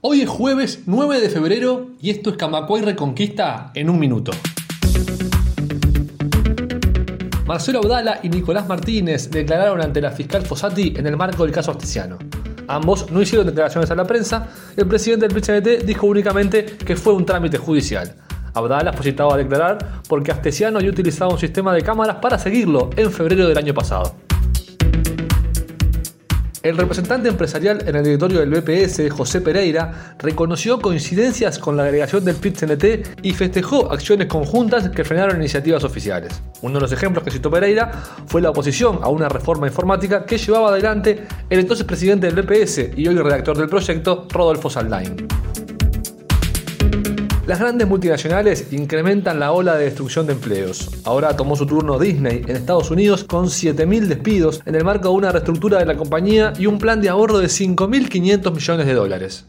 Hoy es jueves 9 de febrero y esto es Camacuay Reconquista en un minuto. Marcelo Abdala y Nicolás Martínez declararon ante la fiscal Fossati en el marco del caso Astesiano. Ambos no hicieron declaraciones a la prensa, el presidente del PCNT dijo únicamente que fue un trámite judicial. Abdala fue citado a declarar porque Astesiano había utilizado un sistema de cámaras para seguirlo en febrero del año pasado. El representante empresarial en el directorio del BPS, José Pereira, reconoció coincidencias con la agregación del PIT-CNT y festejó acciones conjuntas que frenaron iniciativas oficiales. Uno de los ejemplos que citó Pereira fue la oposición a una reforma informática que llevaba adelante el entonces presidente del BPS y hoy redactor del proyecto, Rodolfo Saldain. Las grandes multinacionales incrementan la ola de destrucción de empleos. Ahora tomó su turno Disney en Estados Unidos con 7.000 despidos en el marco de una reestructura de la compañía y un plan de ahorro de 5.500 millones de dólares.